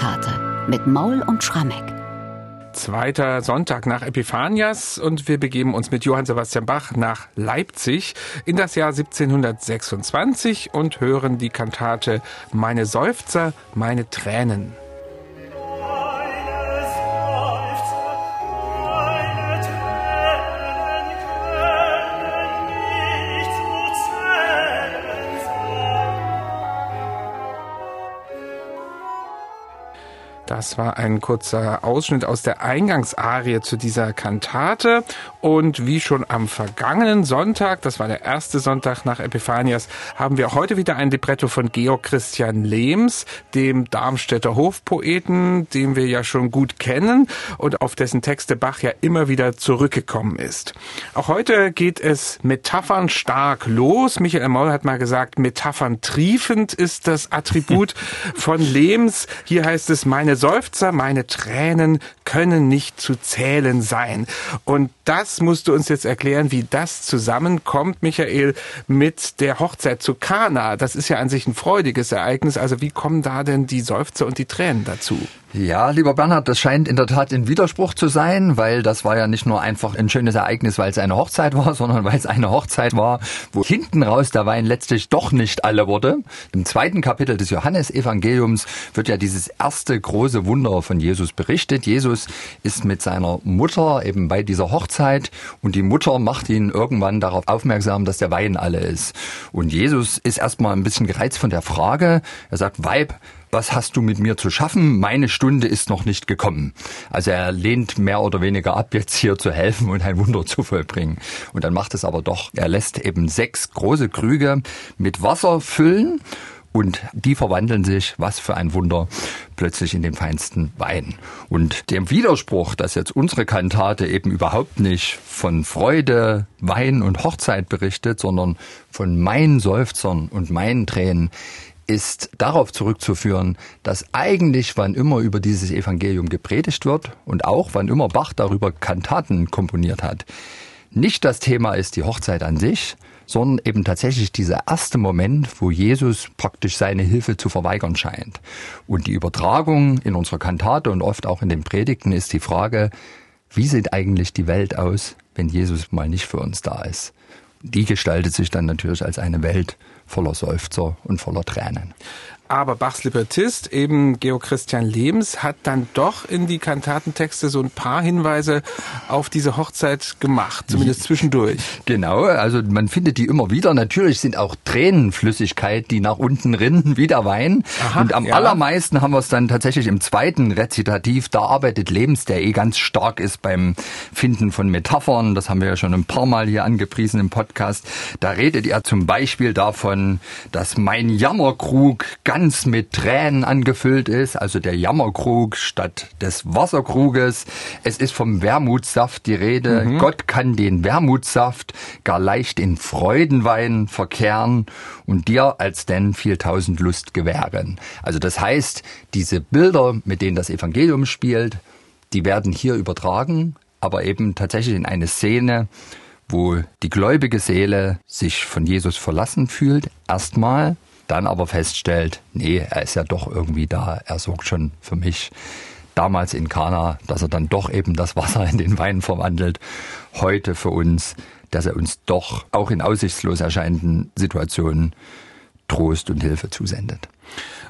Kantate mit Maul und Schrammeck. Zweiter Sonntag nach Epiphanias und wir begeben uns mit Johann Sebastian Bach nach Leipzig in das Jahr 1726 und hören die Kantate Meine Seufzer, meine Tränen. Das war ein kurzer Ausschnitt aus der Eingangsarie zu dieser Kantate. Und wie schon am vergangenen Sonntag, das war der erste Sonntag nach Epiphanias, haben wir heute wieder ein Libretto von Georg Christian Lehms, dem Darmstädter Hofpoeten, den wir ja schon gut kennen und auf dessen Texte Bach ja immer wieder zurückgekommen ist. Auch heute geht es Metaphern stark los. Michael Moll hat mal gesagt, Metaphern triefend ist das Attribut von Lehms. Hier heißt es, meine Seufzer, meine Tränen können nicht zu zählen sein. Und das musst du uns jetzt erklären, wie das zusammenkommt, Michael, mit der Hochzeit zu Kana. Das ist ja an sich ein freudiges Ereignis. Also wie kommen da denn die Seufzer und die Tränen dazu? Ja, lieber Bernhard, das scheint in der Tat ein Widerspruch zu sein, weil das war ja nicht nur einfach ein schönes Ereignis, weil es eine Hochzeit war, sondern weil es eine Hochzeit war, wo hinten raus der Wein letztlich doch nicht alle wurde. Im zweiten Kapitel des Johannesevangeliums wird ja dieses erste große Wunder von Jesus berichtet. Jesus ist mit seiner Mutter eben bei dieser Hochzeit und die Mutter macht ihn irgendwann darauf aufmerksam, dass der Wein alle ist. Und Jesus ist erstmal ein bisschen gereizt von der Frage. Er sagt, Weib, was hast du mit mir zu schaffen? Meine Stunde ist noch nicht gekommen. Also er lehnt mehr oder weniger ab, jetzt hier zu helfen und ein Wunder zu vollbringen. Und dann macht es aber doch. Er lässt eben sechs große Krüge mit Wasser füllen und die verwandeln sich, was für ein Wunder, plötzlich in den feinsten Wein. Und dem Widerspruch, dass jetzt unsere Kantate eben überhaupt nicht von Freude, Wein und Hochzeit berichtet, sondern von meinen Seufzern und meinen Tränen, ist darauf zurückzuführen, dass eigentlich, wann immer über dieses Evangelium gepredigt wird und auch wann immer Bach darüber Kantaten komponiert hat, nicht das Thema ist die Hochzeit an sich, sondern eben tatsächlich dieser erste Moment, wo Jesus praktisch seine Hilfe zu verweigern scheint. Und die Übertragung in unserer Kantate und oft auch in den Predigten ist die Frage, wie sieht eigentlich die Welt aus, wenn Jesus mal nicht für uns da ist? Die gestaltet sich dann natürlich als eine Welt voller Seufzer und voller Tränen. Aber Bachs Librettist, eben Georg Christian Lehms, hat dann doch in die Kantatentexte so ein paar Hinweise auf diese Hochzeit gemacht, zumindest zwischendurch. Genau, also man findet die immer wieder. Natürlich sind auch Tränenflüssigkeit, die nach unten rinnen, wie der Wein. Aha, Und am ja. allermeisten haben wir es dann tatsächlich im zweiten Rezitativ. Da arbeitet Lehms, der eh ganz stark ist beim Finden von Metaphern. Das haben wir ja schon ein paar Mal hier angepriesen im Podcast. Da redet er zum Beispiel davon, dass mein Jammerkrug ganz mit Tränen angefüllt ist, also der Jammerkrug statt des Wasserkruges. Es ist vom Wermutsaft die Rede. Mhm. Gott kann den Wermutsaft gar leicht in Freudenwein verkehren und dir als denn viel tausend Lust gewähren. Also das heißt, diese Bilder, mit denen das Evangelium spielt, die werden hier übertragen, aber eben tatsächlich in eine Szene, wo die gläubige Seele sich von Jesus verlassen fühlt, erstmal, dann aber feststellt, nee, er ist ja doch irgendwie da, er sorgt schon für mich. Damals in Kana, dass er dann doch eben das Wasser in den Wein verwandelt. Heute für uns, dass er uns doch auch in aussichtslos erscheinenden Situationen Trost und Hilfe zusendet.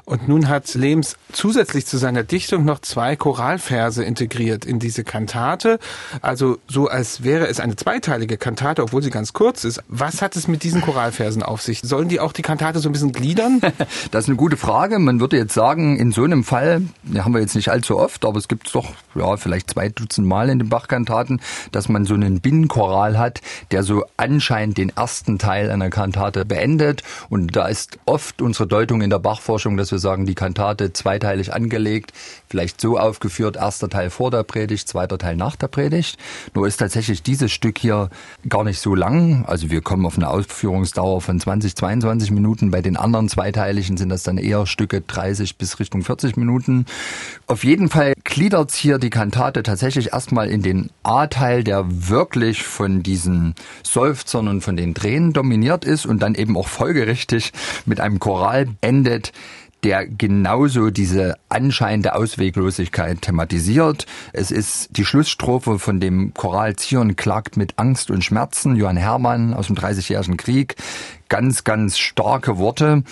Und nun hat Lehms zusätzlich zu seiner Dichtung noch zwei Choralverse integriert in diese Kantate. Also so als wäre es eine zweiteilige Kantate, obwohl sie ganz kurz ist. Was hat es mit diesen Choralversen auf sich? Sollen die auch die Kantate so ein bisschen gliedern? Das ist eine gute Frage. Man würde jetzt sagen, in so einem Fall, haben wir jetzt nicht allzu oft, aber es gibt es doch ja, vielleicht zwei Dutzend Mal in den Bachkantaten, dass man so einen Binnenchoral hat, der so anscheinend den ersten Teil einer Kantate beendet. Und da ist oft unsere Deutung in der Bachforschung, dass wir sagen, die Kantate zweiteilig angelegt, vielleicht so aufgeführt, erster Teil vor der Predigt, zweiter Teil nach der Predigt. Nur ist tatsächlich dieses Stück hier gar nicht so lang. Also wir kommen auf eine Ausführungsdauer von 20, 22 Minuten. Bei den anderen zweiteiligen sind das dann eher Stücke 30 bis Richtung 40 Minuten. Auf jeden Fall gliedert hier die Kantate tatsächlich erstmal in den A-Teil, der wirklich von diesen Seufzern und von den Tränen dominiert ist und dann eben auch folgerichtig mit einem Choral endet, der genauso diese anscheinende Ausweglosigkeit thematisiert. Es ist die Schlussstrophe von dem Choral Zion klagt mit Angst und Schmerzen, Johann Hermann aus dem Dreißigjährigen Krieg ganz, ganz starke Worte.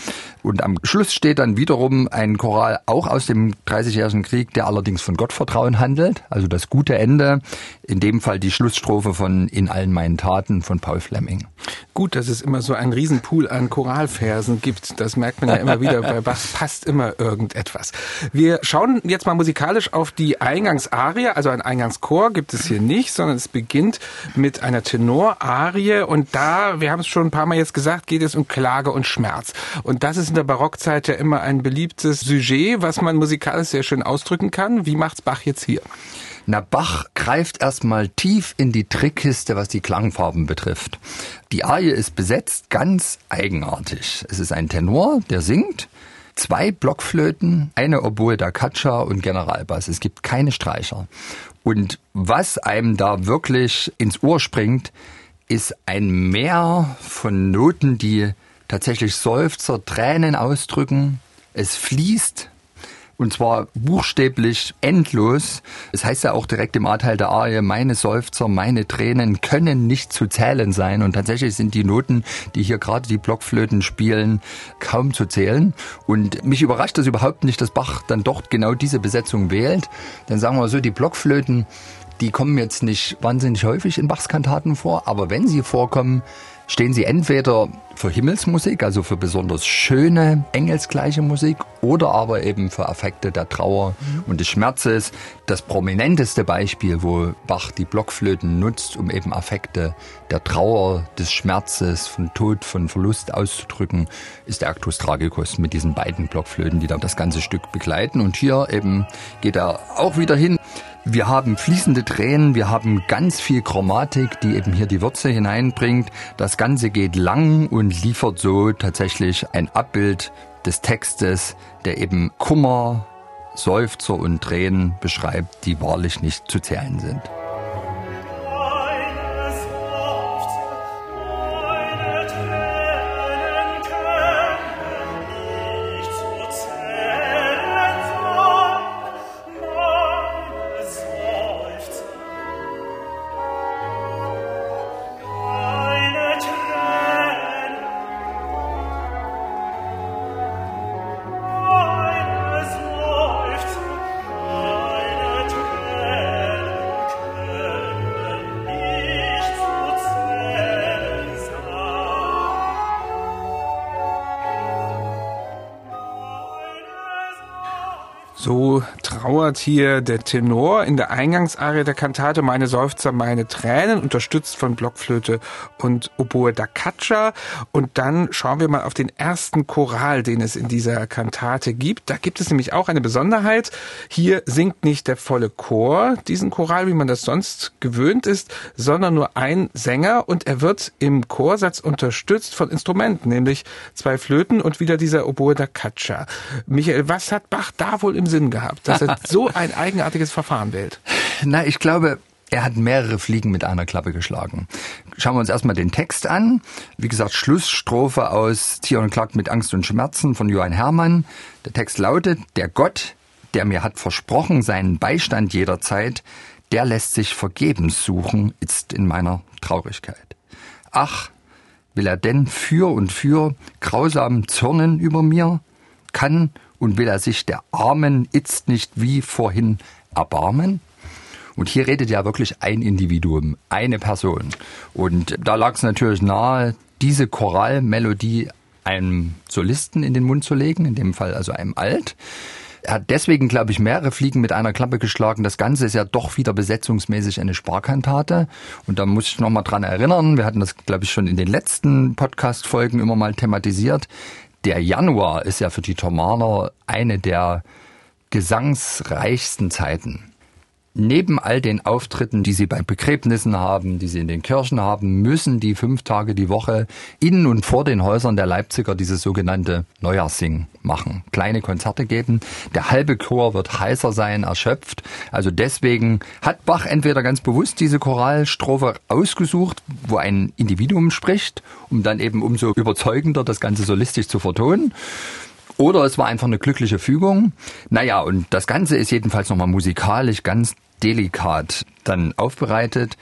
Und am Schluss steht dann wiederum ein Choral auch aus dem Dreißigjährigen Krieg, der allerdings von Gottvertrauen handelt. Also das gute Ende. In dem Fall die Schlussstrophe von In allen meinen Taten von Paul Fleming. Gut, dass es immer so einen Riesenpool an Choralversen gibt. Das merkt man ja immer wieder. Bei Bach passt immer irgendetwas. Wir schauen jetzt mal musikalisch auf die Eingangsarie. Also ein Eingangschor gibt es hier nicht, sondern es beginnt mit einer Tenorarie. Und da, wir haben es schon ein paar Mal jetzt gesagt, geht es um Klage und Schmerz. Und das ist in der Barockzeit ja immer ein beliebtes Sujet, was man musikalisch sehr schön ausdrücken kann. Wie macht's Bach jetzt hier? Na, Bach greift erstmal tief in die Trickkiste, was die Klangfarben betrifft. Die Arie ist besetzt ganz eigenartig. Es ist ein Tenor, der singt, zwei Blockflöten, eine Oboe da Caccia und Generalbass. Es gibt keine Streicher. Und was einem da wirklich ins Ohr springt, ist ein Meer von Noten, die tatsächlich Seufzer, Tränen ausdrücken. Es fließt und zwar buchstäblich endlos. Es heißt ja auch direkt im A-Teil der Arie, meine Seufzer, meine Tränen können nicht zu zählen sein. Und tatsächlich sind die Noten, die hier gerade die Blockflöten spielen, kaum zu zählen. Und mich überrascht das überhaupt nicht, dass Bach dann doch genau diese Besetzung wählt. Dann sagen wir so, die Blockflöten, die kommen jetzt nicht wahnsinnig häufig in Bachs Kantaten vor, aber wenn sie vorkommen, stehen sie entweder für Himmelsmusik, also für besonders schöne, engelsgleiche Musik, oder aber eben für Affekte der Trauer mhm. und des Schmerzes. Das prominenteste Beispiel, wo Bach die Blockflöten nutzt, um eben Affekte der Trauer, des Schmerzes, von Tod, von Verlust auszudrücken, ist der Actus Tragicus mit diesen beiden Blockflöten, die da das ganze Stück begleiten. Und hier eben geht er auch wieder hin wir haben fließende Tränen, wir haben ganz viel Chromatik, die eben hier die Würze hineinbringt. Das Ganze geht lang und liefert so tatsächlich ein Abbild des Textes, der eben Kummer, Seufzer und Tränen beschreibt, die wahrlich nicht zu zählen sind. So trauert hier der Tenor in der Eingangsarie der Kantate Meine Seufzer, meine Tränen, unterstützt von Blockflöte und Oboe da Caccia. Und dann schauen wir mal auf den ersten Choral, den es in dieser Kantate gibt. Da gibt es nämlich auch eine Besonderheit. Hier singt nicht der volle Chor diesen Choral, wie man das sonst gewöhnt ist, sondern nur ein Sänger und er wird im Chorsatz unterstützt von Instrumenten, nämlich zwei Flöten und wieder dieser Oboe da Caccia. Michael, was hat Bach da wohl im Sinn gehabt, dass er so ein eigenartiges Verfahren wählt? Na, ich glaube, er hat mehrere Fliegen mit einer Klappe geschlagen. Schauen wir uns erstmal den Text an. Wie gesagt, Schlussstrophe aus Zion klagt mit Angst und Schmerzen von Johann Hermann. Der Text lautet, der Gott, der mir hat versprochen seinen Beistand jederzeit, der lässt sich vergebens suchen, ist in meiner Traurigkeit. Ach, will er denn für und für grausam zürnen über mir? Kann und will er sich der Armen itzt nicht wie vorhin erbarmen? Und hier redet ja wirklich ein Individuum, eine Person. Und da lag es natürlich nahe, diese Choralmelodie einem Solisten in den Mund zu legen, in dem Fall also einem Alt. Er hat deswegen, glaube ich, mehrere Fliegen mit einer Klappe geschlagen. Das Ganze ist ja doch wieder besetzungsmäßig eine Sparkantate. Und da muss ich nochmal dran erinnern, wir hatten das, glaube ich, schon in den letzten Podcast-Folgen immer mal thematisiert. Der Januar ist ja für die Thomaner eine der gesangsreichsten Zeiten. Neben all den Auftritten, die sie bei Begräbnissen haben, die sie in den Kirchen haben, müssen die fünf Tage die Woche in und vor den Häusern der Leipziger dieses sogenannte Neujahrssing machen. Kleine Konzerte geben. Der halbe Chor wird heißer sein, erschöpft. Also deswegen hat Bach entweder ganz bewusst diese Choralstrophe ausgesucht, wo ein Individuum spricht, um dann eben umso überzeugender das Ganze solistisch zu vertonen. Oder es war einfach eine glückliche Fügung. Naja, und das Ganze ist jedenfalls nochmal musikalisch ganz delikat dann aufbereitet.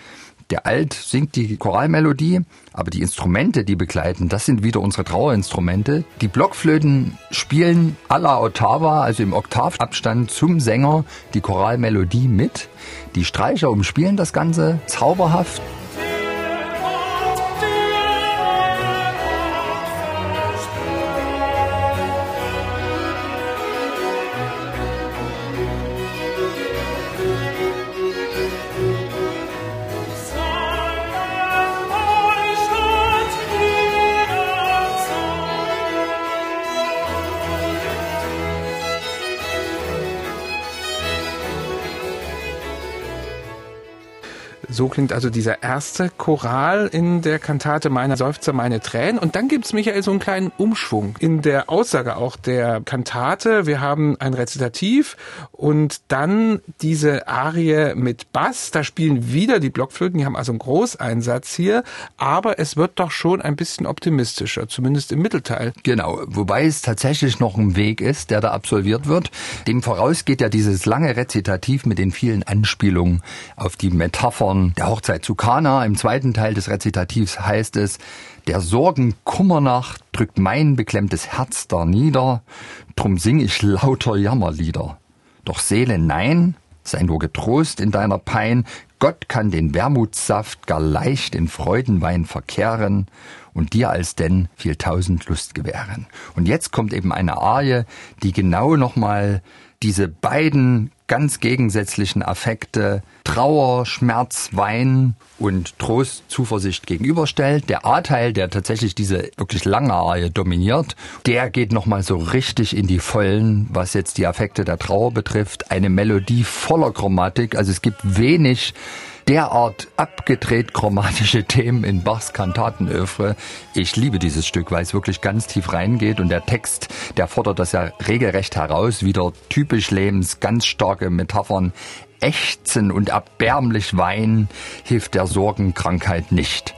Der Alt singt die Choralmelodie, aber die Instrumente, die begleiten, das sind wieder unsere Trauerinstrumente. Die Blockflöten spielen à la Ottava, also im Oktavabstand zum Sänger, die Choralmelodie mit. Die Streicher umspielen das Ganze zauberhaft. So klingt also dieser erste Choral in der Kantate Meiner Seufzer, meine Tränen. Und dann gibt's, Michael, so einen kleinen Umschwung in der Aussage auch der Kantate. Wir haben ein Rezitativ und dann diese Arie mit Bass. Da spielen wieder die Blockflöten. Die haben also einen Großeinsatz hier. Aber es wird doch schon ein bisschen optimistischer, zumindest im Mittelteil. Genau. Wobei es tatsächlich noch ein Weg ist, der da absolviert wird. Dem voraus geht ja dieses lange Rezitativ mit den vielen Anspielungen auf die Metaphern der Hochzeit zu Kana. Im zweiten Teil des Rezitativs heißt es, der Sorgen Kummernacht drückt mein beklemmtes Herz da nieder, drum sing ich lauter Jammerlieder. Doch Seele, nein, sei nur getrost in deiner Pein, Gott kann den Wermutssaft gar leicht in Freudenwein verkehren und dir als denn viel tausend Lust gewähren. Und jetzt kommt eben eine Arie, die genau nochmal diese beiden ganz gegensätzlichen Affekte Trauer, Schmerz, Wein und Trost, Zuversicht gegenüberstellt. Der A-Teil, der tatsächlich diese wirklich lange Arie dominiert, der geht nochmal so richtig in die Vollen, was jetzt die Affekte der Trauer betrifft. Eine Melodie voller Chromatik, also es gibt wenig derart abgedreht chromatische Themen in Bachs Kantatenöffre. Ich liebe dieses Stück, weil es wirklich ganz tief reingeht und der Text, der fordert das ja regelrecht heraus, wieder typisch Lebens, ganz starke Metaphern. Ächzen und erbärmlich weinen hilft der Sorgenkrankheit nicht.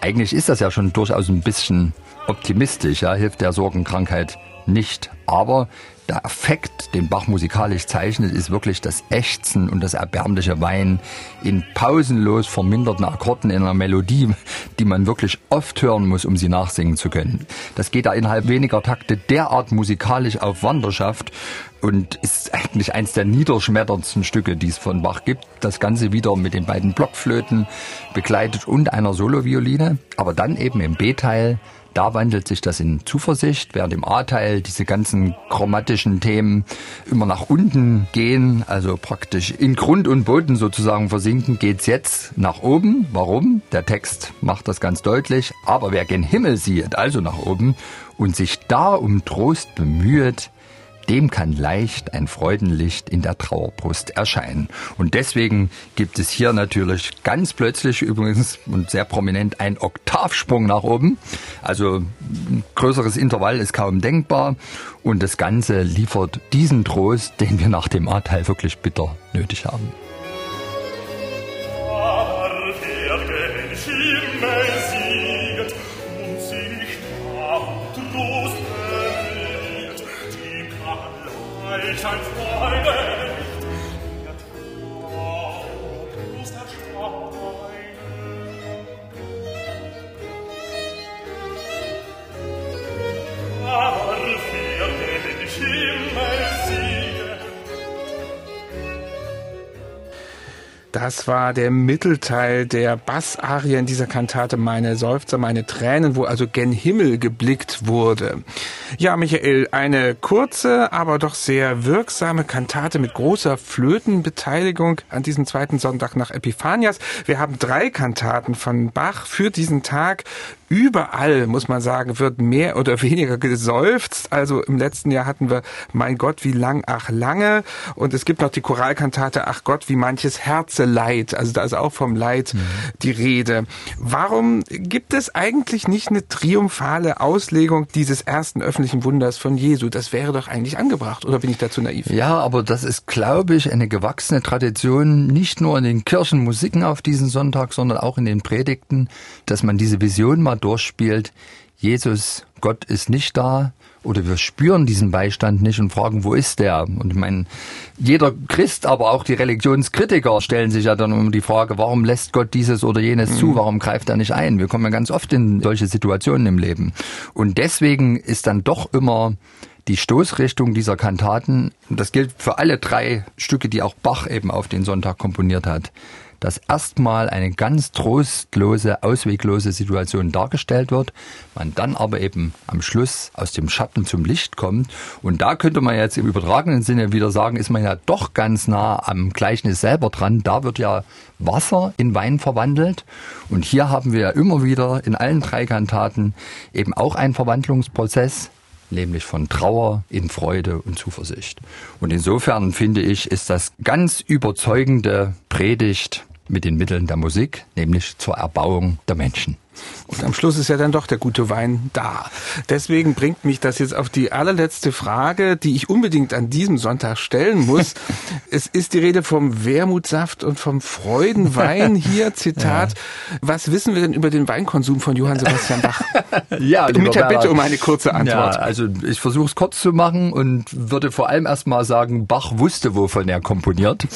Eigentlich ist das ja schon durchaus ein bisschen optimistisch, ja, hilft der Sorgenkrankheit nicht. Aber der Effekt, den Bach musikalisch zeichnet, ist wirklich das Ächzen und das erbärmliche Weinen in pausenlos verminderten Akkorden in einer Melodie, die man wirklich oft hören muss, um sie nachsingen zu können. Das geht da innerhalb weniger Takte derart musikalisch auf Wanderschaft und ist eigentlich eins der niederschmetterndsten Stücke, die es von Bach gibt. Das Ganze wieder mit den beiden Blockflöten begleitet und einer Solovioline, aber dann eben im B-Teil da wandelt sich das in Zuversicht, während im A-Teil diese ganzen chromatischen Themen immer nach unten gehen, also praktisch in Grund und Boden sozusagen versinken, geht's jetzt nach oben. Warum? Der Text macht das ganz deutlich. Aber wer gen Himmel sieht, also nach oben, und sich da um Trost bemüht, dem kann leicht ein Freudenlicht in der Trauerbrust erscheinen. Und deswegen gibt es hier natürlich ganz plötzlich übrigens und sehr prominent ein Oktavsprung nach oben. Also ein größeres Intervall ist kaum denkbar. Und das Ganze liefert diesen Trost, den wir nach dem A-Teil wirklich bitter nötig haben. Das war der Mittelteil der Bassarie in dieser Kantate Meine Seufzer, meine Tränen, wo also gen Himmel geblickt wurde. Ja, Michael, eine kurze, aber doch sehr wirksame Kantate mit großer Flötenbeteiligung an diesem zweiten Sonntag nach Epiphanias. Wir haben drei Kantaten von Bach für diesen Tag. Überall, muss man sagen, wird mehr oder weniger geseufzt. Also im letzten Jahr hatten wir Mein Gott, wie lang, ach lange. Und es gibt noch die Choralkantate Ach Gott, wie manches Herze Leid. Also da ist auch vom Leid mhm. die Rede. Warum gibt es eigentlich nicht eine triumphale Auslegung dieses ersten öffentlichen Wunders von Jesu? Das wäre doch eigentlich angebracht. Oder bin ich dazu naiv? Ja, aber das ist, glaube ich, eine gewachsene Tradition, nicht nur in den Kirchenmusiken auf diesen Sonntag, sondern auch in den Predigten, dass man diese Vision mal durchspielt. Jesus Gott ist nicht da oder wir spüren diesen Beistand nicht und fragen, wo ist der? Und ich meine, jeder Christ, aber auch die Religionskritiker stellen sich ja dann immer die Frage, warum lässt Gott dieses oder jenes zu? Mhm. Warum greift er nicht ein? Wir kommen ja ganz oft in solche Situationen im Leben. Und deswegen ist dann doch immer die Stoßrichtung dieser Kantaten, das gilt für alle drei Stücke, die auch Bach eben auf den Sonntag komponiert hat, dass erstmal eine ganz trostlose, ausweglose Situation dargestellt wird, man dann aber eben am Schluss aus dem Schatten zum Licht kommt. Und da könnte man jetzt im übertragenen Sinne wieder sagen, ist man ja doch ganz nah am Gleichnis selber dran. Da wird ja Wasser in Wein verwandelt. Und hier haben wir ja immer wieder in allen drei Kantaten eben auch einen Verwandlungsprozess nämlich von Trauer in Freude und Zuversicht. Und insofern finde ich, ist das ganz überzeugende Predigt mit den Mitteln der Musik, nämlich zur Erbauung der Menschen. Und am Schluss ist ja dann doch der gute Wein da. Deswegen bringt mich das jetzt auf die allerletzte Frage, die ich unbedingt an diesem Sonntag stellen muss. es ist die Rede vom Wermutsaft und vom Freudenwein hier, Zitat. Ja. Was wissen wir denn über den Weinkonsum von Johann Sebastian Bach? ja, Mit der Bitte um eine kurze Antwort. Ja, also ich versuche es kurz zu machen und würde vor allem erstmal sagen, Bach wusste, wovon er komponiert.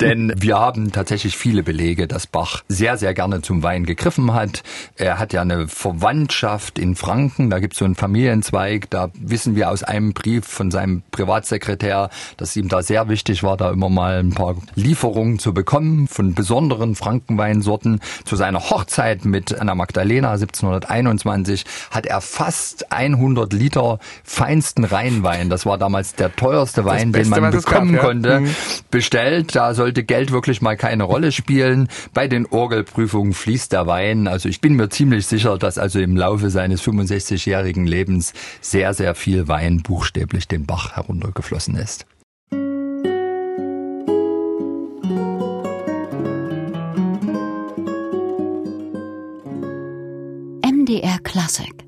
Denn wir haben tatsächlich viele Belege, dass Bach sehr, sehr gerne zum Wein gegriffen hat. Er hat ja eine Verwandtschaft in Franken, da gibt es so einen Familienzweig, da wissen wir aus einem Brief von seinem Privatsekretär, dass ihm da sehr wichtig war, da immer mal ein paar Lieferungen zu bekommen von besonderen Frankenweinsorten. Zu seiner Hochzeit mit Anna Magdalena 1721 hat er fast 100 Liter feinsten Rheinwein, das war damals der teuerste Wein, Beste, den man bekommen gab, ja. konnte, mhm. bestellt. Da sollte Geld wirklich mal keine Rolle spielen. Bei den Orgelprüfungen fließt der Wein. Also ich bin mir ziemlich sicher, dass also im Laufe seines 65-jährigen Lebens sehr, sehr viel Wein buchstäblich den Bach heruntergeflossen ist. MDR Classic